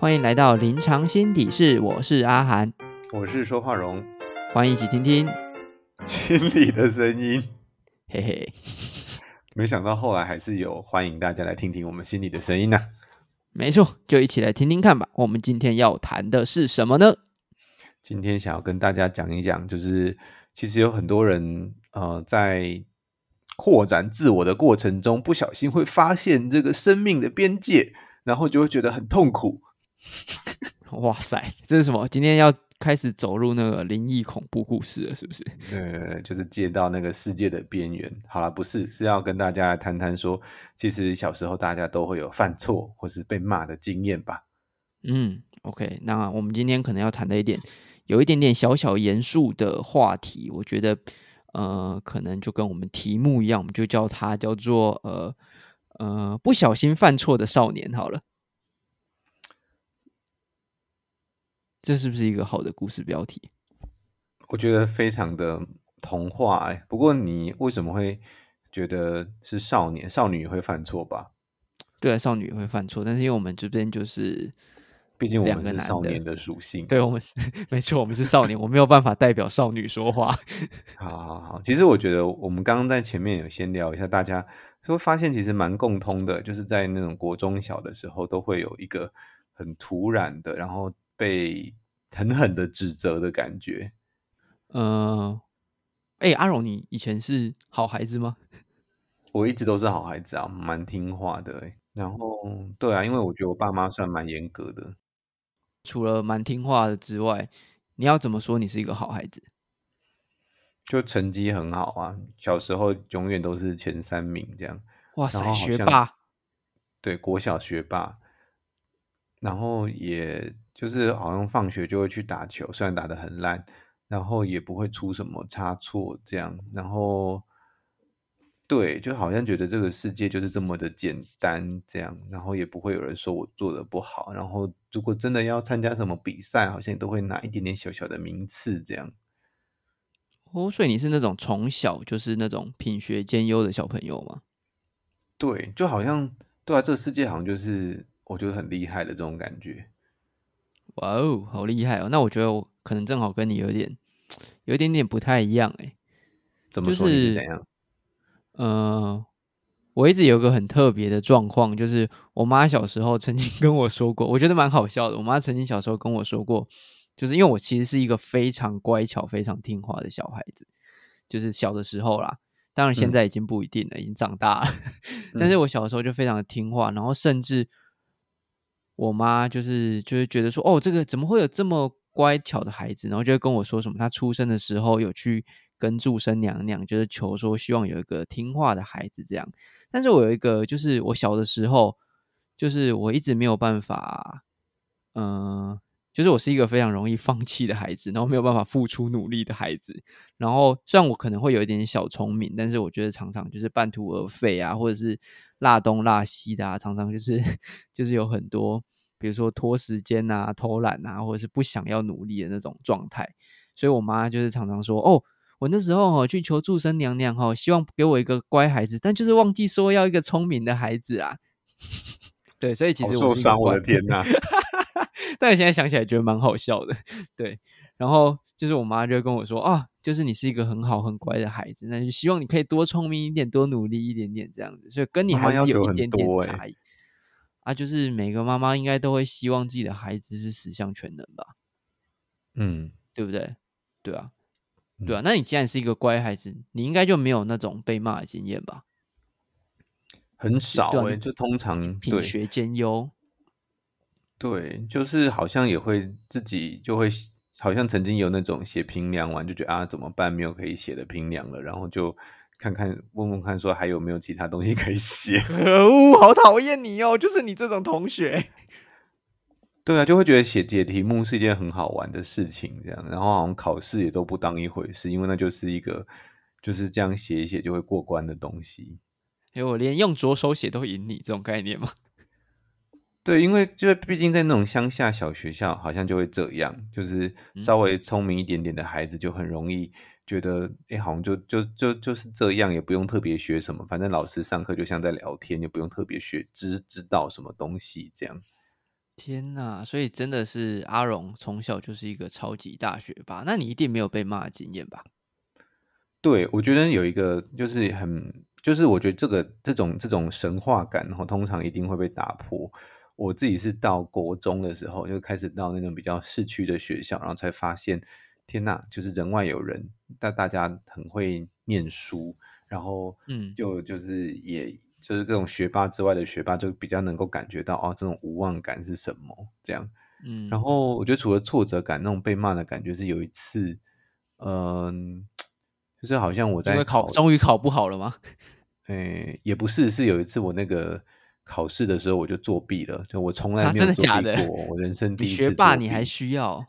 欢迎来到临床心底室，我是阿涵，我是说话荣，欢迎一起听听心里的声音。嘿嘿，没想到后来还是有欢迎大家来听听我们心里的声音呢。没错，就一起来听听看吧。我们今天要谈的是什么呢？今天想要跟大家讲一讲，就是其实有很多人呃在扩展自我的过程中，不小心会发现这个生命的边界，然后就会觉得很痛苦。哇塞，这是什么？今天要开始走入那个灵异恐怖故事了，是不是？呃，就是接到那个世界的边缘。好了，不是，是要跟大家来谈谈说，其实小时候大家都会有犯错或是被骂的经验吧。嗯，OK，那我们今天可能要谈的一点，有一点点小小严肃的话题，我觉得，呃，可能就跟我们题目一样，我们就叫它叫做呃呃不小心犯错的少年好了。这是不是一个好的故事标题？我觉得非常的童话哎。不过你为什么会觉得是少年少女会犯错吧？对啊，少女会犯错，但是因为我们这边就是，毕竟我们是少年的属性，对我们是 没错，我们是少年，我没有办法代表少女说话。好好好，其实我觉得我们刚刚在前面有先聊一下，大家会发现其实蛮共通的，就是在那种国中小的时候，都会有一个很突然的，然后。被狠狠的指责的感觉，嗯，哎，阿荣，你以前是好孩子吗？我一直都是好孩子啊，蛮听话的。然后，对啊，因为我觉得我爸妈算蛮严格的。除了蛮听话的之外，你要怎么说你是一个好孩子？就成绩很好啊，小时候永远都是前三名这样。哇塞，学霸！对，国小学霸。然后也就是好像放学就会去打球，虽然打得很烂，然后也不会出什么差错这样。然后对，就好像觉得这个世界就是这么的简单这样，然后也不会有人说我做的不好。然后如果真的要参加什么比赛，好像都会拿一点点小小的名次这样。哦，所以你是那种从小就是那种品学兼优的小朋友吗？对，就好像对啊，这个世界好像就是。我觉得很厉害的这种感觉，哇哦，好厉害哦！那我觉得我可能正好跟你有点，有一点点不太一样哎。怎么说？是怎样？呃，我一直有个很特别的状况，就是我妈小时候曾经 跟我说过，我觉得蛮好笑的。我妈曾经小时候跟我说过，就是因为我其实是一个非常乖巧、非常听话的小孩子，就是小的时候啦。当然现在已经不一定了，已经长大了。但是我小的时候就非常的听话，然后甚至。我妈就是就是觉得说，哦，这个怎么会有这么乖巧的孩子？然后就会跟我说什么，她出生的时候有去跟祝生娘娘就是求说，希望有一个听话的孩子这样。但是我有一个，就是我小的时候，就是我一直没有办法，嗯，就是我是一个非常容易放弃的孩子，然后没有办法付出努力的孩子。然后虽然我可能会有一点小聪明，但是我觉得常常就是半途而废啊，或者是。辣东辣西的啊，常常就是 就是有很多，比如说拖时间啊、偷懒啊，或者是不想要努力的那种状态。所以我妈就是常常说：“哦，我那时候哈去求助生娘娘哈，希望给我一个乖孩子，但就是忘记说要一个聪明的孩子啊。”对，所以其实受伤，我的天哪！但现在想起来觉得蛮好笑的。对，然后就是我妈就跟我说：“啊。”就是你是一个很好很乖的孩子，那就希望你可以多聪明一点，多努力一点点这样子。所以跟你还是有一点点差异啊。就是每个妈妈应该都会希望自己的孩子是十项全能吧？嗯，对不对？对啊，对啊。那你既然是一个乖孩子，你应该就没有那种被骂的经验吧？很少哎，就通常品学兼优。对，就是好像也会自己就会。好像曾经有那种写评量完就觉得啊怎么办没有可以写的评量了，然后就看看问问看说还有没有其他东西可以写。可 恶，好讨厌你哦！就是你这种同学。对啊，就会觉得写解题目是一件很好玩的事情，这样，然后好像考试也都不当一回事，因为那就是一个就是这样写一写就会过关的东西。哎，我连用左手写都赢你，这种概念吗？对，因为就是毕竟在那种乡下小学校，好像就会这样，就是稍微聪明一点点的孩子就很容易觉得，哎，好像就就就就是这样，也不用特别学什么，反正老师上课就像在聊天，也不用特别学知知道什么东西这样。天呐！所以真的是阿荣从小就是一个超级大学霸，那你一定没有被骂的经验吧？对，我觉得有一个就是很，就是我觉得这个这种这种神话感，然后通常一定会被打破。我自己是到国中的时候就开始到那种比较市区的学校，然后才发现，天呐，就是人外有人，但大家很会念书，然后嗯，就就是也就是各种学霸之外的学霸，就比较能够感觉到哦，这种无望感是什么这样。嗯，然后我觉得除了挫折感，那种被骂的感觉是有一次，嗯、就是好像我在考终于考不好了吗？诶，也不是，是有一次我那个考试的时候我就作弊了，就我从来没有作弊假的过，我人生第一次学霸你还需要？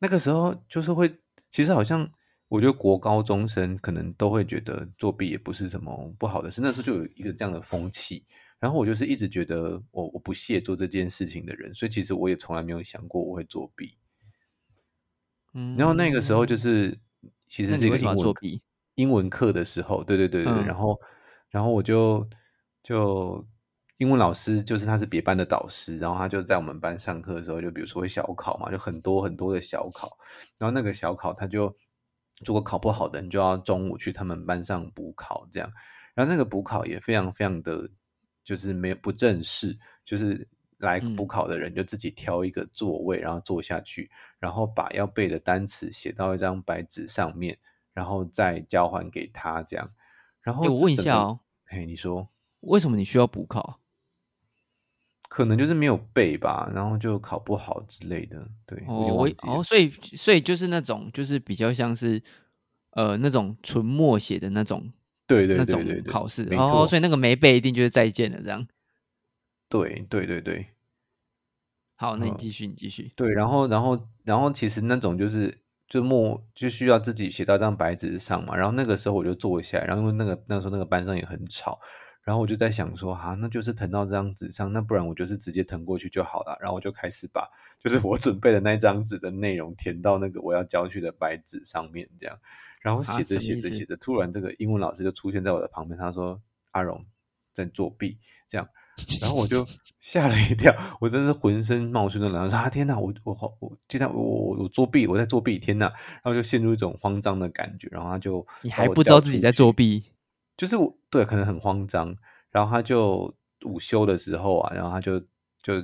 那个时候就是会，其实好像我觉得国高中生可能都会觉得作弊也不是什么不好的事，那时候就有一个这样的风气。然后我就是一直觉得我我不屑做这件事情的人，所以其实我也从来没有想过我会作弊。嗯，然后那个时候就是其实是一那你为作弊？英文课的时候，对对对对，对嗯然后然后我就就英文老师就是他是别班的导师，然后他就在我们班上课的时候，就比如说会小考嘛，就很多很多的小考，然后那个小考他就如果考不好的，你就要中午去他们班上补考这样，然后那个补考也非常非常的就是没有不正式，就是来嗯补考的人就自己挑一个座位，然后坐下去，然后把要背的单词写到一张白纸上面，然后再交还给他这样。然后诶我问一下哦，嘿，你说为什么你需要补考？可能就是没有背吧，然后就考不好之类的，对，哦，所以所以就是那种就是比较像是呃那种纯默写的那种对对那种对考试没哦，所，以那个没背一定就是再见了这样。对对对对。好，那你嗯继续，你继续。对，然后然后然后其实那种就是就默就需要自己写到一张白纸上嘛，然后那个时候我就坐下来，然后因为那个那时候那个班上也很吵，然后我就在想说，啊，那就是腾到这张纸上，那不然我就是直接腾过去就好了，然后我就开始把就是我准备的那张纸的内容填到那个我要交去的白纸上面，这样，然后啊写着写着写着，突然这个英文老师就出现在我的旁边，他说：“阿荣在作弊。”这样。然后我就 吓了一跳，我真是浑身冒出那冷汗，说啊天哪，我我好我今天我我我作弊，我在作弊，天哪！然后就陷入一种慌张的感觉，然后他就你还不知道自己在作，弊？就是我对可能很慌张，然后他就午休的时候啊，然后他就就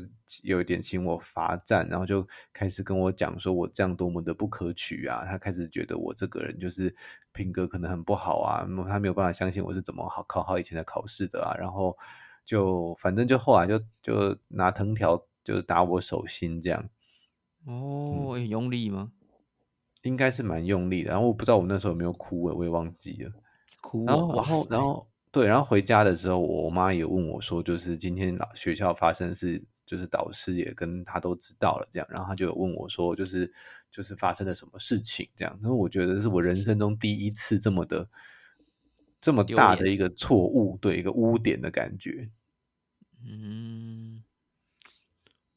有一点请我罚站，然后就开始跟我讲说我这样多么的不可取啊，他开始觉得我这个人就是品格可能很不好啊，他没有办法相信我是怎么好考好以前的考试的啊，然后就反正就后来就就拿藤条就是打我手心这样，哦，诶用力吗？应该是蛮用力的，然后我不知道我那时候有没有哭，我也忘记了。哭哦，然后，然后，然！后，对，然后回家的时候，我妈也问我说，就是今天老学校发生的事，就是导师也跟他都知道了，这样，然后他就有问我说，就是就是发生了什么事情，这样，然后我觉得是我人生中第一次这么的这么大的一个错误，对，一个污点的感觉。嗯，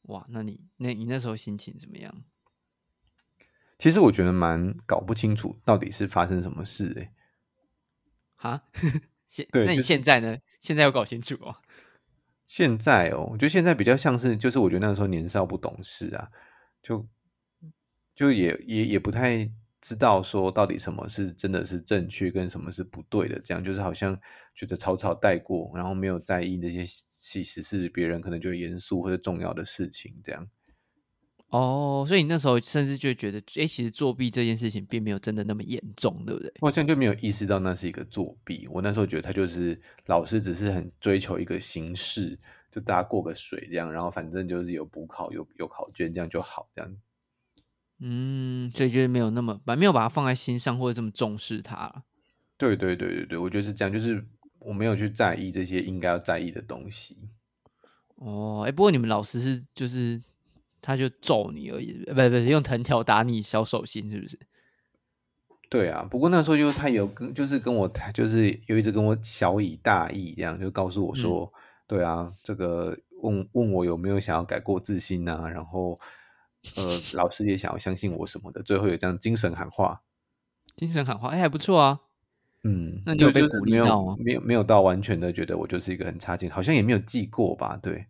哇，那你那你那时候心情怎么样？其实我觉得蛮搞不清楚到底是发生什么事、欸，哈，现那你现在呢？现在要搞清楚哦。现在哦，我觉得现在比较像是，就是我觉得那个时候年少不懂事啊，就就也也也不太知道说到底什么是真的是正确，跟什么是不对的，这样就是好像觉得草草带过，然后没有在意那些其实是别人可能觉得严肃或者重要的事情，这样。哦，所以你那时候甚至就觉得，哎，其实作弊这件事情并没有真的那么严重，对不对？我好像就没有意识到那是一个作弊。我那时候觉得他就是老师，只是很追求一个形式，就大家过个水这样，然后反正就是有补考、有有考卷这样就好，这样。嗯，所以就是没有那么把没有把它放在心上，或者这么重视它。对对对对对，我觉得是这样，就是我没有去在意这些应该要在意的东西。哦，哎，不过你们老师是就是他就揍你而已，呃不不用藤条打你小手心，是不是？对啊，不过那时候就他有跟，就是跟我谈，就是有一直跟我小以大义，这样就告诉我说，对啊，这个问问我有没有想要改过自新啊，然后呃，老师也想要相信我什么的，最后有这样精神喊话，精神喊话，哎，还不错啊。嗯，那你有被就就是没鼓励到吗没有没有到完全的觉得我就是一个很差劲，好像也没有记过吧？对，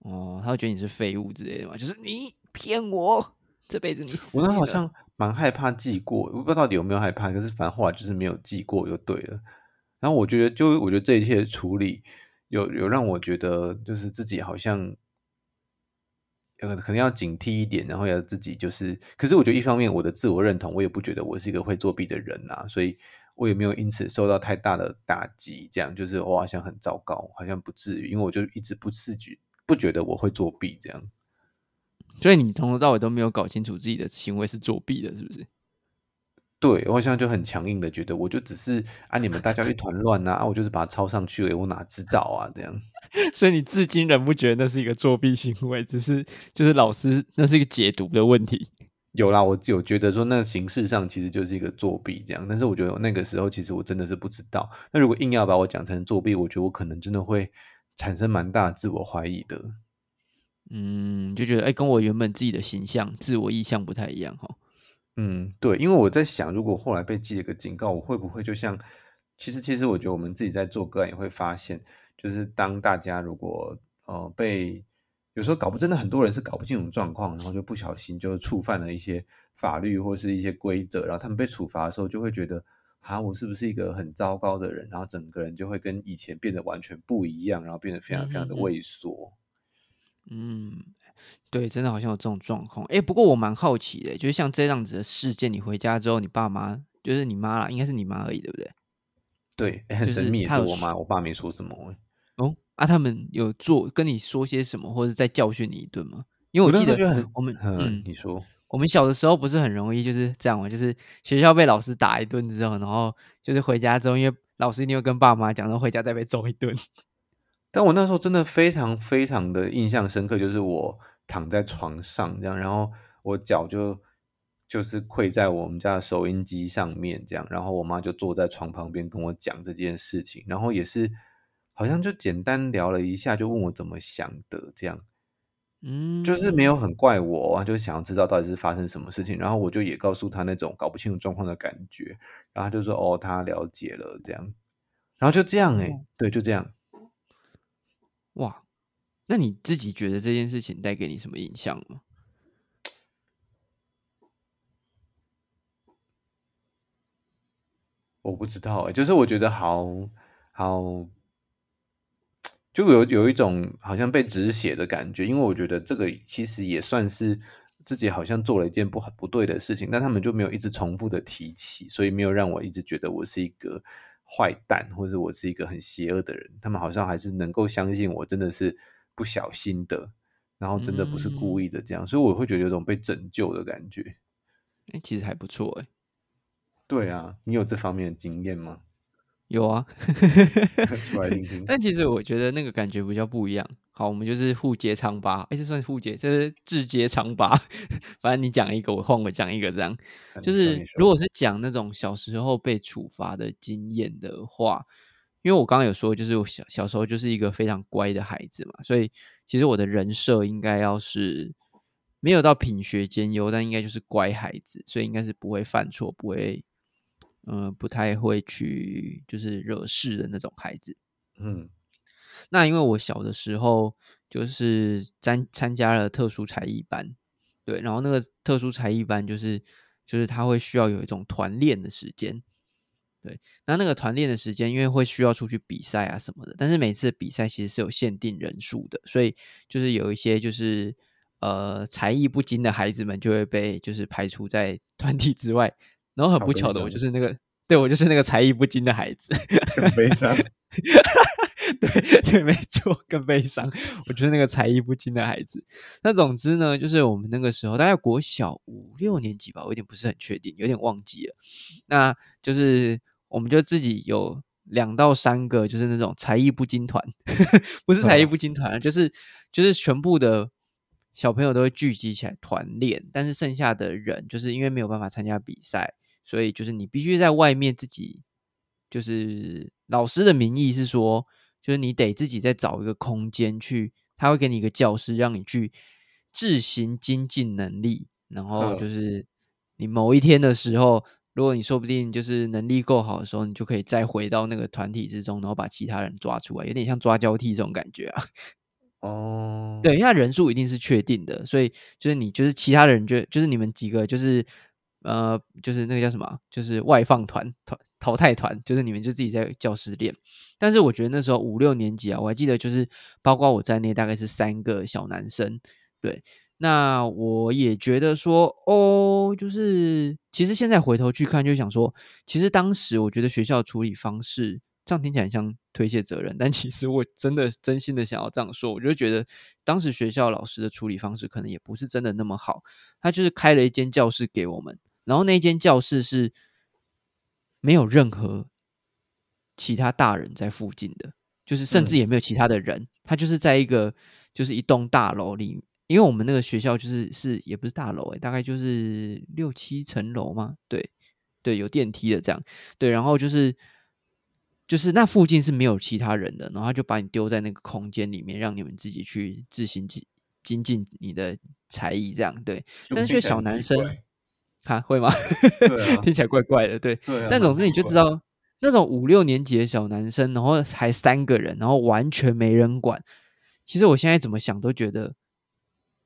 哦，他会觉得你是废物之类的嘛，就是你骗我，这辈子你死我那好像蛮害怕记过，我不知道到底有没有害怕，可是反正后来就是没有记过就对了。然后我觉得，就我觉得这一切的处理，有有让我觉得，就是自己好像，呃，可能要警惕一点，然后要自己就是，可是我觉得一方面我的自我认同，我也不觉得我是一个会作弊的人呐、所以我也没有因此受到太大的打击，这样就是我好像很糟糕，好像不至于，因为我就一直不自觉，不觉得我会作弊这样。所以你从头到尾都没有搞清楚自己的行为是作弊的，是不是？对，我好像就很强硬的觉得，我就只是啊，你们大家一团乱呐、啊，我就是把它抄上去了，我哪知道啊，这样。所以你至今仍不觉得那是一个作弊行为，只是就是老师那是一个解读的问题。有啦，我有觉得说那形式上其实就是一个作弊这样，但是我觉得那个时候其实我真的是不知道。那如果硬要把我讲成作弊，我觉得我可能真的会产生蛮大的自我怀疑的。嗯，就觉得哎、跟我原本自己的形象、自我意向不太一样哈。嗯，对，因为我在想，如果后来被记了个警告，我会不会就像，其实其实我觉得我们自己在做个案也会发现，就是当大家如果呃被有时候搞不真的很多人是搞不清楚状况，然后就不小心就触犯了一些法律或是一些规则，然后他们被处罚的时候就会觉得啊，我是不是一个很糟糕的人？然后整个人就会跟以前变得完全不一样，然后变得非常非常的畏缩。嗯，对，真的好像有这种状况。哎，不过我蛮好奇的，就是像这样子的事件，你回家之后，你爸妈就是你妈啦，应该是你妈而已，对不对？对，很神秘，也是我妈，我爸没说什么欸。哦，啊，他们有做跟你说些什么，或者再教训你一顿吗？因为我记得我们嗯嗯，你说。我们小的时候不是很容易就是这样嘛，就是学校被老师打一顿之后，然后就是回家之后，因为老师一定会跟爸妈讲，然后回家再被揍一顿。但我那时候真的非常非常的印象深刻，就是我躺在床上这样，然后我脚就就是跪在我们家的收音机上面这样，然后我妈就坐在床旁边跟我讲这件事情，然后也是好像就简单聊了一下，就问我怎么想的这样，嗯，就是没有很怪我啊，就想要知道到底是发生什么事情，然后我就也告诉他那种搞不清楚状况的感觉，然后他就说哦，他了解了这样，然后就这样诶、哦对，就这样。哇，那你自己觉得这件事情带给你什么影响吗？我不知道哎、就是我觉得好好，就有有一种好像被止血的感觉，因为我觉得这个其实也算是自己好像做了一件不好不对的事情，但他们就没有一直重复的提起，所以没有让我一直觉得我是一个坏蛋，或者我是一个很邪恶的人。他们好像还是能够相信我真的是不小心的，然后真的不是故意的这样，所以我会觉得有种被拯救的感觉。哎、其实还不错哎、对啊，你有这方面的经验吗？有啊，出来听听。但其实我觉得那个感觉比较不一样。好，我们就是互揭疮疤，哎，这算是互揭，这是自揭疮疤。反正你讲一个，我换我讲一个，这样。就是如果是讲那种小时候被处罚的经验的话，因为我刚刚有说，就是我小小时候就是一个非常乖的孩子嘛，所以其实我的人设应该要是没有到品学兼优，但应该就是乖孩子，所以应该是不会犯错，不会，嗯、不太会去就是惹事的那种孩子。嗯那因为我小的时候就是参参加了特殊才艺班，对，然后那个特殊才艺班就是就是他会需要有一种团练的时间，对，那那个团练的时间，因为会需要出去比赛啊什么的，但是每次比赛其实是有限定人数的，所以就是有一些就是呃才艺不精的孩子们就会被就是排除在团体之外，然后很不巧的，我就是那个对我就是那个才艺不精的孩子。很悲伤。对对，没错，更悲伤。我就是那个才艺不精的孩子。那总之呢，就是我们那个时候大概国小五六年级吧，我有点不是很确定，有点忘记了。那就是我们就自己有两到三个，就是那种才艺不精团，不是才艺不精团啊，就是就是全部的小朋友都会聚集起来团练，但是剩下的人就是因为没有办法参加比赛，所以就是你必须在外面自己，就是老师的名义是说，就是你得自己再找一个空间去，他会给你一个教室，让你去自行精进能力，然后嗯就是你某一天的时候。如果你说不定就是能力够好的时候，你就可以再回到那个团体之中，然后把其他人抓出来，有点像抓交替这种感觉啊。哦，对，因为人数一定是确定的，所以就是你就是其他人就就是你们几个就是呃就是那个叫什么，就是外放团团淘汰团，就是你们就自己在教室练。但是我觉得那时候五六年级啊，我还记得就是包括我在内，大概是三个小男生。对，那我也觉得说哦，就是其实现在回头去看，就想说，其实当时我觉得学校处理方式。这样听起来像推卸责任，但其实我真的真心的想要这样说，我就觉得当时学校老师的处理方式可能也不是真的那么好。他就是开了一间教室给我们，然后那间教室是没有任何其他大人在附近的，就是甚至也没有其他的人。他就是在一个就是一栋大楼里，因为我们那个学校就是是也不是大楼诶，大概就是六七层楼嘛，对对，有电梯的这样，对，然后就是。就是那附近是没有其他人的，然后他就把你丢在那个空间里面，让你们自己去自行精精进你的才艺，这样对。但是小男生，哈会吗？听起来怪怪的，对。但总之你就知道，那种五六年级的小男生，然后才三个人，然后完全没人管。其实我现在怎么想都觉得，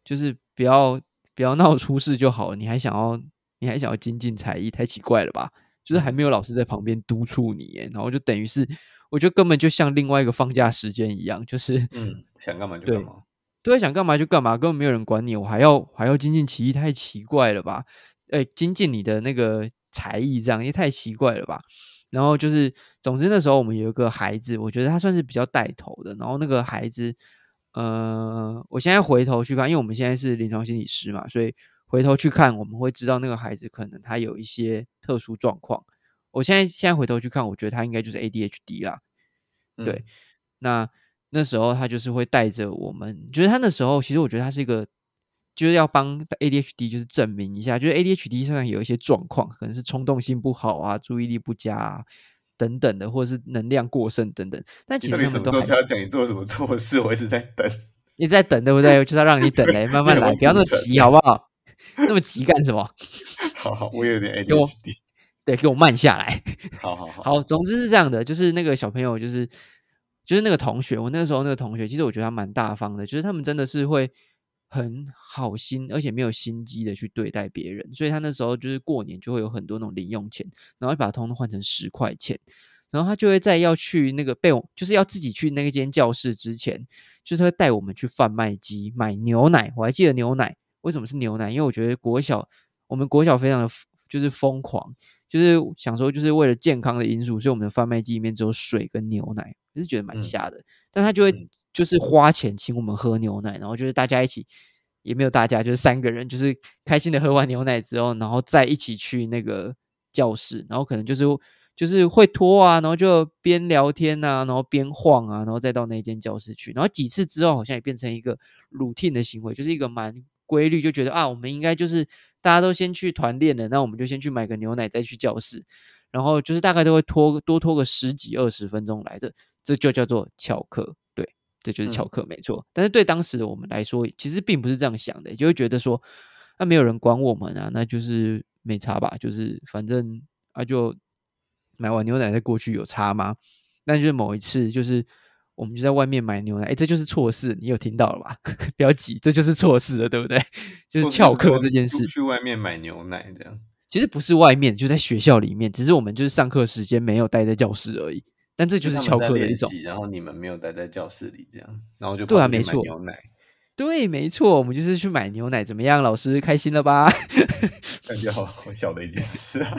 就是不要不要闹出事就好了。你还想要你还想要精进才艺，太奇怪了吧？就是还没有老师在旁边督促你，然后就等于是，我觉得根本就像另外一个放假时间一样，就是嗯，想干嘛就干嘛，对，想干嘛就干嘛，根本没有人管你，我还要还要精进其艺，太奇怪了吧？哎，精进你的那个才艺，这样也太奇怪了吧？然后就是，总之那时候我们有一个孩子，我觉得他算是比较带头的，然后那个孩子，呃，我现在回头去看，因为我们现在是临床心理师嘛，所以。回头去看，我们会知道那个孩子可能他有一些特殊状况。我现在现在回头去看，我觉得他应该就是 ADHD 啦。对，那那时候他就是会带着我们，就是他那时候其实我觉得他是一个，就是要帮 ADHD 就是证明一下，就是 ADHD 上有一些状况，可能是冲动性不好啊、注意力不佳啊等等的，或者是能量过剩等等。但其实他们都还要讲你做什么错事，我一直在等，一直在等，对不对？就是要让你等嘞，慢慢来，不要那么急，好不好？那么急干什么？好好，我有点 ADHD，对，给我慢下来。好 好好，好，总之是这样的，就是那个小朋友，就是就是那个同学，我那个时候那个同学，其实我觉得他蛮大方的，就是他们真的是会很好心，而且没有心机的去对待别人，所以他那时候就是过年就会有很多那种零用钱，然后把它通通换成十块钱，然后他就会在要去那个被我就是要自己去那间教室之前，就是会带我们去贩卖机买牛奶，我还记得牛奶。为什么是牛奶？因为我觉得国小，我们国小非常的就是疯狂，就是想说就是为了健康的因素，所以我们的贩卖机里面只有水跟牛奶，也是觉得蛮吓的。但他就会就是花钱请我们喝牛奶，然后就是大家一起，也没有大家，就是三个人，就是开心的喝完牛奶之后，然后再一起去那个教室，然后可能就是就是会拖啊，然后就边聊天啊，然后边晃啊，然后再到那间教室去，然后几次之后，好像也变成一个 routine 的行为，就是一个蛮。规律就觉得啊，我们应该就是大家都先去团练了，那我们就先去买个牛奶再去教室，然后就是大概都会拖多拖个十几二十分钟来的，这就叫做翘课，这就是翘课没错。但是对当时的我们来说，其实并不是这样想的，就会觉得说，那没有人管我们啊，那就是没差吧，就是反正啊就买完牛奶再过去有差吗？那就是某一次就是。我们就在外面买牛奶，哎，这就是错事，你有听到了吧？不要急，这就是错事了，对不对？就是翘课这件事，去外面买牛奶这样。其实不是外面，就在学校里面，只是我们就是上课时间没有待在教室而已。但这就是翘课的一种。然后你们没有待在教室里，这样，然后就对啊，没错，牛奶，对，没错，我们就是去买牛奶，怎么样？老师开心了吧？感觉好好笑的一件事啊。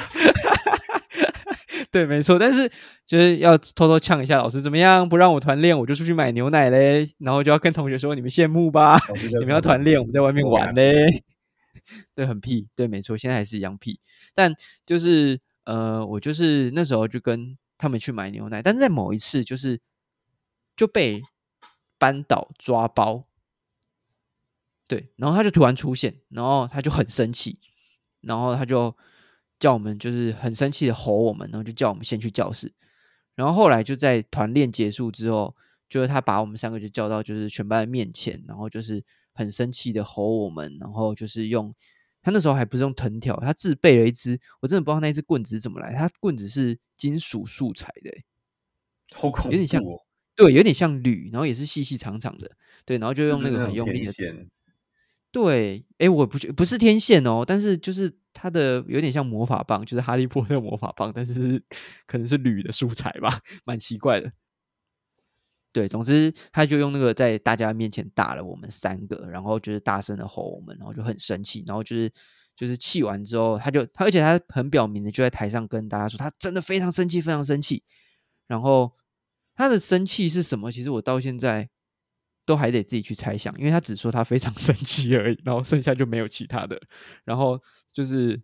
对，没错，但是就是要偷偷呛一下老师，怎么样？不让我团练，我就出去买牛奶嘞。然后就要跟同学说：“你们羡慕吧？你们要团练，我们在外面玩嘞。”对，很屁。对，没错，现在还是一样屁。但就是呃，我就是那时候就跟他们去买牛奶，但是在某一次就是就被班导抓包。对，然后他就突然出现，然后他就很生气，然后他就。叫我们就是很生气的吼我们，然后就叫我们先去教室。然后后来就在团练结束之后，就是他把我们三个就叫到就是全班的面前，然后就是很生气的吼我们，然后就是用他那时候还不是用藤条，他自备了一支，我真的不知道那一支棍子怎么来，他棍子是金属素材的，好恐怖，有点像，对，有点像铝，然后也是细细长长的，对，然后就用那个很用力的。线。对，哎，我不觉不是天线哦，但是就是它的有点像魔法棒，就是哈利波特魔法棒，但是 可能是铝的素材吧，蛮奇怪的。对，总之他就用那个在大家面前打了我们三个，然后就是大声的吼我们，然后就很生气，然后就是就是气完之后，他就他而且他很表明的就在台上跟大家说，他真的非常生气，非常生气。然后他的生气是什么？其实我到现在都还得自己去猜想，因为他只说他非常生气而已，然后剩下就没有其他的。然后就是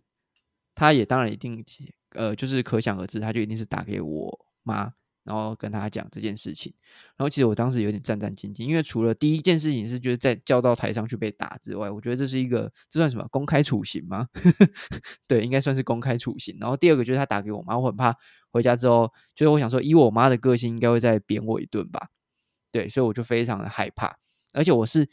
他也当然一定呃，就是可想而知，他就一定是打给我妈。然后跟他讲这件事情，然后其实我当时有点战战兢兢，因为除了第一件事情是就是在叫到台上去被打之外，我觉得这是一个这算什么公开处刑吗？对，应该算是公开处刑。然后第二个就是他打给我妈，我很怕回家之后，就是我想说以我妈的个性，应该会再扁我一顿吧。对，所以我就非常的害怕，而且我是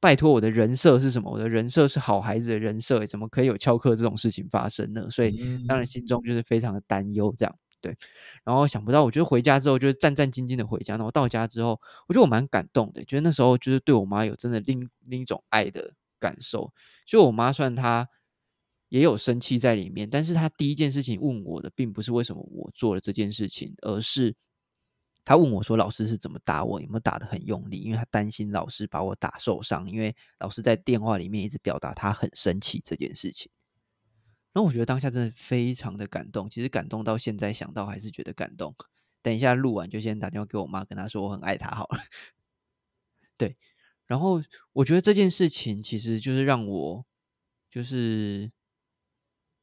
拜托我的人设是什么？我的人设是好孩子的人设，怎么可以有翘课这种事情发生呢？所以当然心中就是非常的担忧，这样。对，然后想不到，我觉得回家之后就是战战兢兢的回家，然后到家之后，我觉得我蛮感动的，觉得那时候就是对我妈有真的另另一种爱的感受。就我妈算她也有生气在里面，但是她第一件事情问我的，并不是为什么我做了这件事情，而是她问我说老师是怎么打我，有没有打的很用力，因为她担心老师把我打受伤，因为老师在电话里面一直表达他很生气这件事情。然后我觉得当下真的非常的感动，其实感动到现在想到还是觉得感动。等一下录完就先打电话给我妈，跟她说我很爱她好了。对，然后我觉得这件事情其实就是让我就是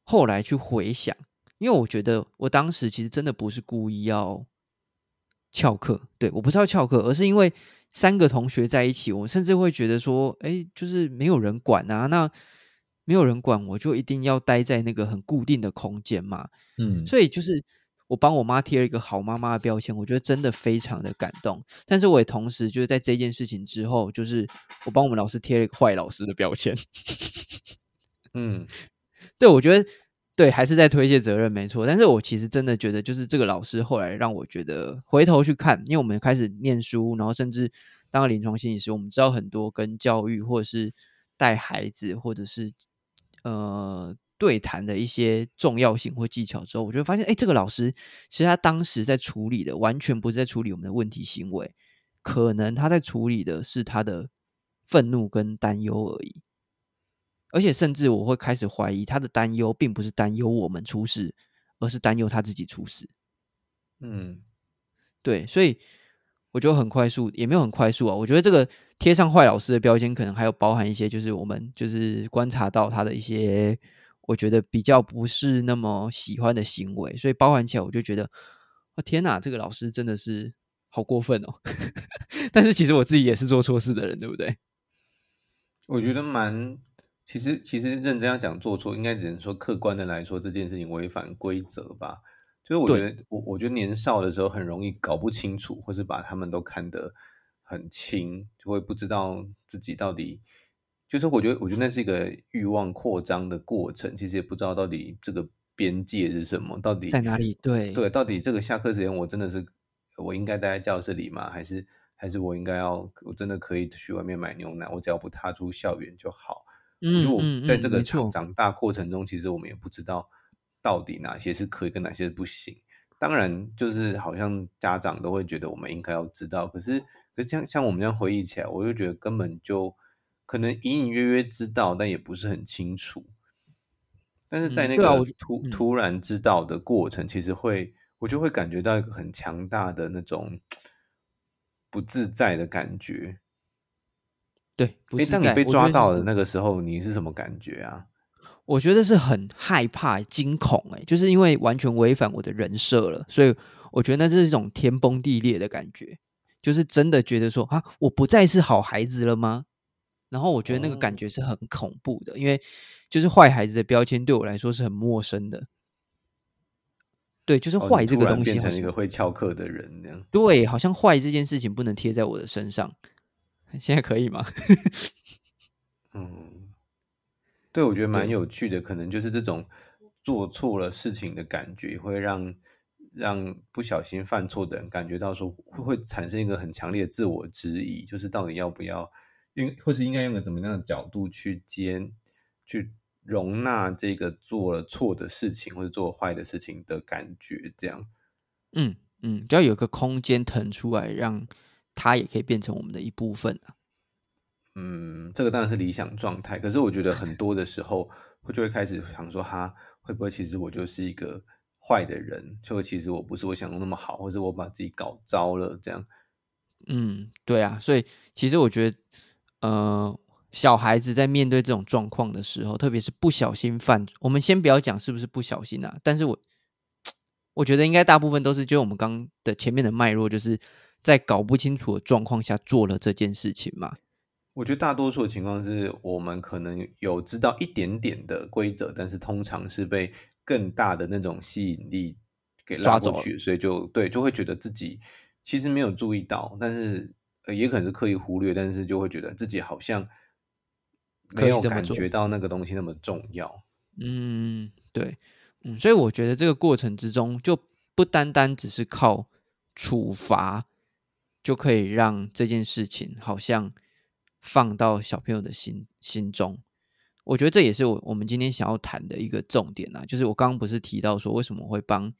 后来去回想，因为我觉得我当时其实真的不是故意要翘课，对我不是要翘课，而是因为三个同学在一起，我甚至会觉得说，哎，就是没有人管啊，那。没有人管我，就一定要待在那个很固定的空间嘛。嗯，所以就是我帮我妈贴了一个好妈妈的标签，我觉得真的非常的感动。但是我也同时就是在这件事情之后，就是我帮我们老师贴了一个坏老师的标签。嗯，对，我觉得对，还是在推卸责任，没错。但是我其实真的觉得，就是这个老师后来让我觉得回头去看，因为我们开始念书，然后甚至当了临床心理师，我们知道很多跟教育或者是带孩子，或者是呃，对谈的一些重要性或技巧之后，我就发现，哎，这个老师其实他当时在处理的完全不是在处理我们的问题行为，可能他在处理的是他的愤怒跟担忧而已。而且，甚至我会开始怀疑，他的担忧并不是担忧我们出事，而是担忧他自己出事。嗯，对，所以。我觉得很快速，也没有很快速啊。我觉得这个贴上坏老师的标签，可能还有包含一些，就是我们就是观察到他的一些，我觉得比较不是那么喜欢的行为，所以包含起来，我就觉得，我天哪，这个老师真的是好过分哦。但是其实我自己也是做错事的人，对不对？我觉得蛮，其实其实认真要讲做错，应该只能说客观的来说，这件事情违反规则吧。就是我觉得，我我觉得年少的时候很容易搞不清楚，或是把他们都看得很轻，就会不知道自己到底。就是我觉得，我觉得那是一个欲望扩张的过程，其实也不知道到底这个边界是什么，到底在哪里？对对，到底这个下课时间我真的是我应该待在教室里吗？还是还是我应该要我真的可以去外面买牛奶？我只要不踏出校园就好。嗯嗯嗯，在这个长长大过程中，其实我们也不知道。到底哪些是可以，跟哪些不行？当然，就是好像家长都会觉得我们应该要知道，可是，可是像像我们这样回忆起来，我就觉得根本就可能隐隐约约知道，但也不是很清楚。但是在那个突突然知道的过程，其实会，我就会感觉到一个很强大的那种不自在的感觉。对，哎，当你被抓到的那个时候，你是什么感觉啊？我觉得是很害怕、惊恐，哎，就是因为完全违反我的人设了，所以我觉得那是一种天崩地裂的感觉，就是真的觉得说啊，我不再是好孩子了吗？然后我觉得那个感觉是很恐怖的，因为就是坏孩子的标签对我来说是很陌生的。对，就是坏这个东西变成一个会翘课的人那样。对，好像坏这件事情不能贴在我的身上，现在可以吗？嗯。对，我觉得蛮有趣的，可能就是这种做错了事情的感觉，会让让不小心犯错的人感觉到说会会产生一个很强烈的自我质疑，就是到底要不要，用或是应该用个怎么样的角度去接去容纳这个做了错的事情或者做坏的事情的感觉，这样。嗯嗯，只要有个空间腾出来，让它也可以变成我们的一部分啊。嗯，这个当然是理想状态，可是我觉得很多的时候，会就会开始想说，哈，会不会其实我就是一个坏的人？就其实我不是我想的那么好，或者我把自己搞糟了这样。嗯，对啊，所以其实我觉得，呃，小孩子在面对这种状况的时候，特别是不小心犯，我们先不要讲是不是不小心啊，但是我我觉得应该大部分都是，就我们刚的前面的脉络，就是在搞不清楚的状况下做了这件事情嘛。我觉得大多数的情况是我们可能有知道一点点的规则，但是通常是被更大的那种吸引力给拉过去，所以就对就会觉得自己其实没有注意到，但是也可能是刻意忽略，但是就会觉得自己好像没有感觉到那个东西那么重要。嗯，对，嗯，所以我觉得这个过程之中就不单单只是靠处罚就可以让这件事情好像。放到小朋友的心心中，我觉得这也是我我们今天想要谈的一个重点啊。就是我刚刚不是提到说，为什么会帮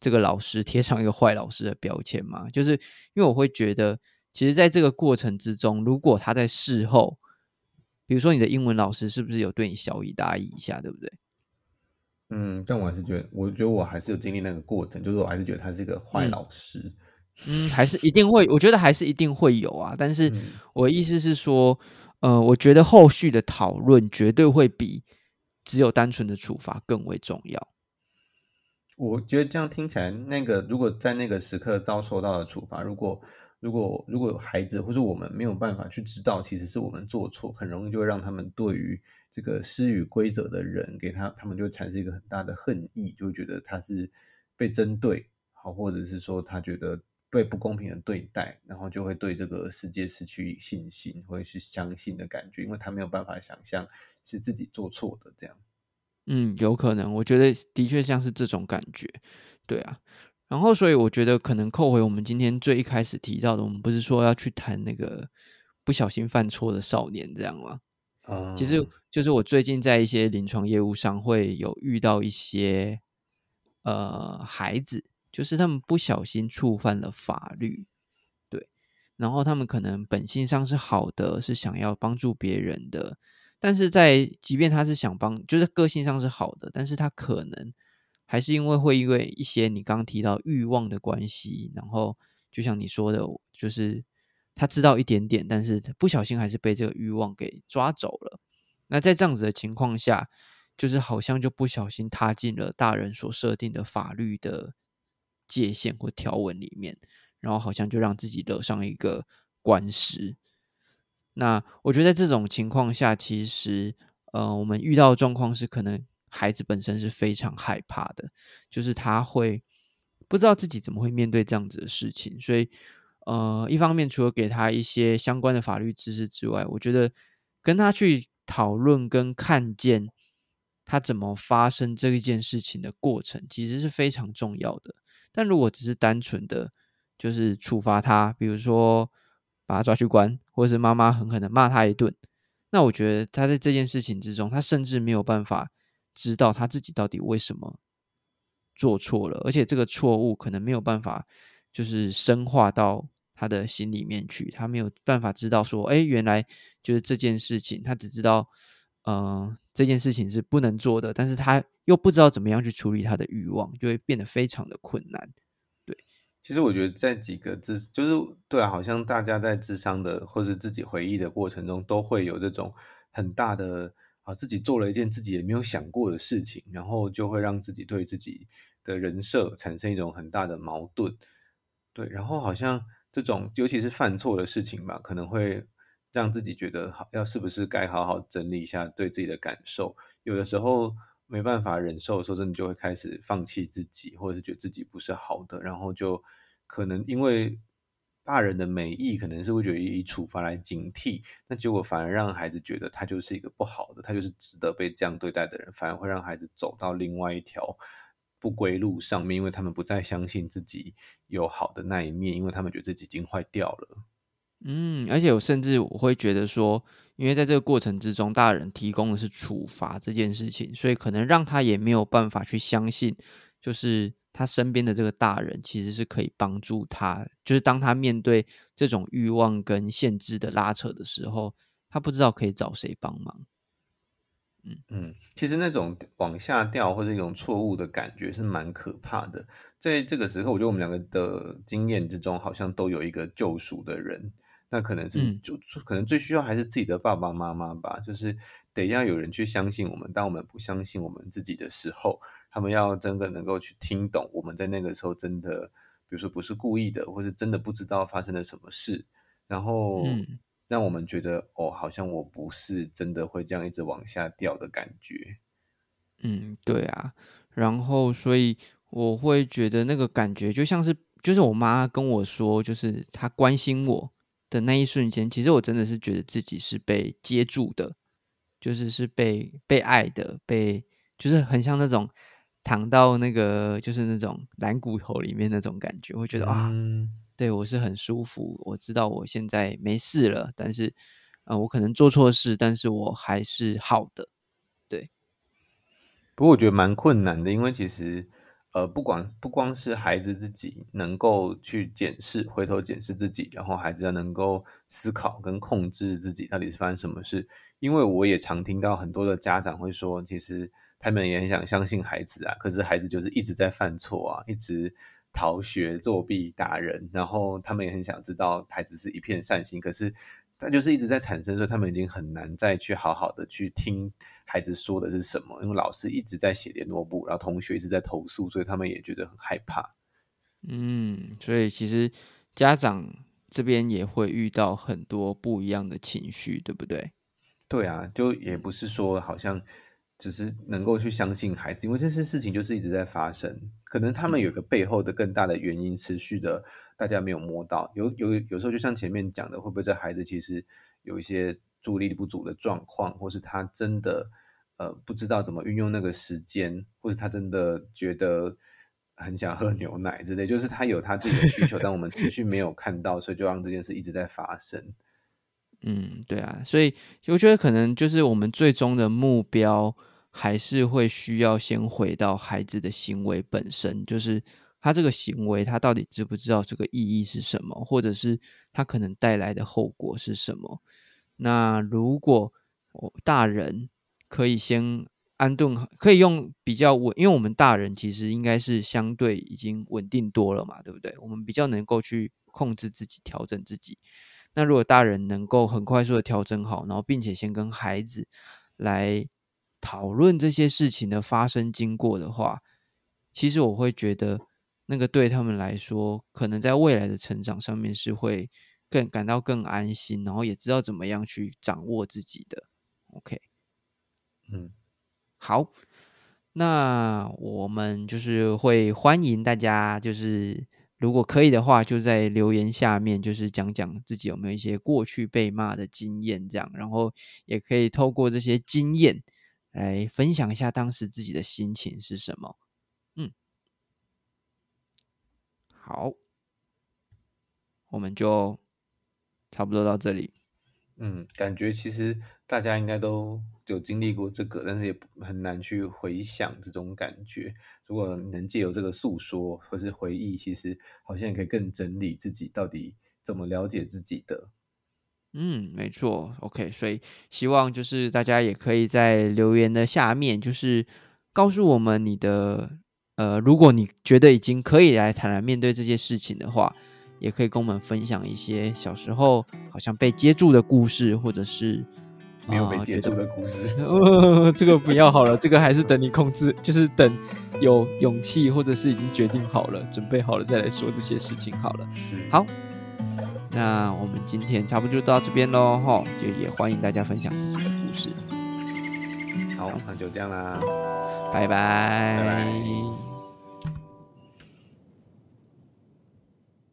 这个老师贴上一个坏老师的标签吗？就是因为我会觉得，其实在这个过程之中，如果他在事后，比如说你的英文老师是不是有对你小以大意一下，对不对？嗯，但我还是觉得，我觉得我还是有经历那个过程，就是我还是觉得他是一个坏老师。嗯，还是一定会，我觉得还是一定会有啊。但是我意思是说，呃，我觉得后续的讨论绝对会比只有单纯的处罚更为重要。我觉得这样听起来，那个如果在那个时刻遭受到的处罚，如果如果如果孩子或者我们没有办法去知道，其实是我们做错，很容易就会让他们对于这个施予规则的人，给他他们就产生一个很大的恨意，就会觉得他是被针对，好，或者是说他觉得。被不公平的对待，然后就会对这个世界失去信心，或者是相信的感觉，因为他没有办法想象是自己做错的这样。嗯，有可能，我觉得的确像是这种感觉，对啊。然后，所以我觉得可能扣回我们今天最一开始提到的，我们不是说要去谈那个不小心犯错的少年这样吗？啊，其实就是我最近在一些临床业务上会有遇到一些呃孩子。就是他们不小心触犯了法律，对，然后他们可能本性上是好的，是想要帮助别人的，但是在即便他是想帮，就是个性上是好的，但是他可能还是因为会因为一些你刚刚提到欲望的关系，然后就像你说的，就是他知道一点点，但是不小心还是被这个欲望给抓走了。那在这样子的情况下，就是好像就不小心踏进了大人所设定的法律的。界限或条文里面，然后好像就让自己惹上一个官司。那我觉得在这种情况下，其实呃，我们遇到的状况是，可能孩子本身是非常害怕的，就是他会不知道自己怎么会面对这样子的事情。所以呃，一方面除了给他一些相关的法律知识之外，我觉得跟他去讨论跟看见他怎么发生这一件事情的过程，其实是非常重要的。但如果只是单纯的，就是处罚他，比如说把他抓去关，或者是妈妈狠狠的骂他一顿，那我觉得他在这件事情之中，他甚至没有办法知道他自己到底为什么做错了，而且这个错误可能没有办法就是深化到他的心里面去，他没有办法知道说，哎，原来就是这件事情，他只知道，呃，这件事情是不能做的，但是他。又不知道怎么样去处理他的欲望，就会变得非常的困难。对，其实我觉得在几个智，就是对啊，好像大家在智商的或者自己回忆的过程中，都会有这种很大的啊，自己做了一件自己也没有想过的事情，然后就会让自己对自己的人设产生一种很大的矛盾。对，然后好像这种尤其是犯错的事情吧，可能会让自己觉得好，要是不是该好好整理一下对自己的感受，有的时候。没办法忍受的时候，真的就会开始放弃自己，或者是觉得自己不是好的，然后就可能因为大人的美意，可能是会觉得以处罚来警惕，那结果反而让孩子觉得他就是一个不好的，他就是值得被这样对待的人，反而会让孩子走到另外一条不归路上面，因为他们不再相信自己有好的那一面，因为他们觉得自己已经坏掉了。嗯，而且我甚至我会觉得说，因为在这个过程之中，大人提供的是处罚这件事情，所以可能让他也没有办法去相信，就是他身边的这个大人其实是可以帮助他，就是当他面对这种欲望跟限制的拉扯的时候，他不知道可以找谁帮忙。嗯嗯，其实那种往下掉或者一种错误的感觉是蛮可怕的。在这个时候，我觉得我们两个的经验之中，好像都有一个救赎的人。那可能是就可能最需要还是自己的爸爸妈妈吧，就是得要有人去相信我们。当我们不相信我们自己的时候，他们要真的能够去听懂我们在那个时候真的，比如说不是故意的，或是真的不知道发生了什么事，然后让我们觉得哦，好像我不是真的会这样一直往下掉的感觉。嗯，对啊，然后所以我会觉得那个感觉就像是，就是我妈跟我说，就是她关心我。的那一瞬间，其实我真的是觉得自己是被接住的，就是是被被爱的，被就是很像那种躺到那个就是那种蓝骨头里面那种感觉，我觉得啊，对我是很舒服。我知道我现在没事了，但是呃，我可能做错事，但是我还是好的。对，不过我觉得蛮困难的，因为其实。呃，不管不光是孩子自己能够去检视，回头检视自己，然后孩子要能够思考跟控制自己到底是发生什么事。因为我也常听到很多的家长会说，其实他们也很想相信孩子啊，可是孩子就是一直在犯错啊，一直逃学、作弊、打人，然后他们也很想知道孩子是一片善心，可是。那就是一直在产生，所以他们已经很难再去好好的去听孩子说的是什么，因为老师一直在写联络簿，然后同学一直在投诉，所以他们也觉得很害怕。嗯，所以其实家长这边也会遇到很多不一样的情绪，对不对？对啊，就也不是说好像。只是能够去相信孩子，因为这些事情就是一直在发生。可能他们有个背后的更大的原因，持续的大家没有摸到。有有有时候，就像前面讲的，会不会这孩子其实有一些注意力不足的状况，或是他真的呃不知道怎么运用那个时间，或是他真的觉得很想喝牛奶之类，就是他有他自己的需求，但我们持续没有看到，所以就让这件事一直在发生。嗯，对啊，所以我觉得可能就是我们最终的目标。还是会需要先回到孩子的行为本身，就是他这个行为，他到底知不知道这个意义是什么，或者是他可能带来的后果是什么？那如果我大人可以先安顿好，可以用比较稳，因为我们大人其实应该是相对已经稳定多了嘛，对不对？我们比较能够去控制自己、调整自己。那如果大人能够很快速的调整好，然后并且先跟孩子来。讨论这些事情的发生经过的话，其实我会觉得那个对他们来说，可能在未来的成长上面是会更感到更安心，然后也知道怎么样去掌握自己的。OK，嗯，好，那我们就是会欢迎大家，就是如果可以的话，就在留言下面就是讲讲自己有没有一些过去被骂的经验，这样，然后也可以透过这些经验。来分享一下当时自己的心情是什么？嗯，好，我们就差不多到这里。嗯，感觉其实大家应该都有经历过这个，但是也很难去回想这种感觉。如果能借由这个诉说或是回忆，其实好像也可以更整理自己到底怎么了解自己的。嗯，没错，OK，所以希望就是大家也可以在留言的下面，就是告诉我们你的呃，如果你觉得已经可以来坦然面对这些事情的话，也可以跟我们分享一些小时候好像被接住的故事，或者是没有被接住的故事。这个不要好了，这个还是等你控制，就是等有勇气或者是已经决定好了、准备好了再来说这些事情好了。好。那我们今天差不多就到这边喽，哈，就也欢迎大家分享自己的故事。好，那就这样啦，拜拜。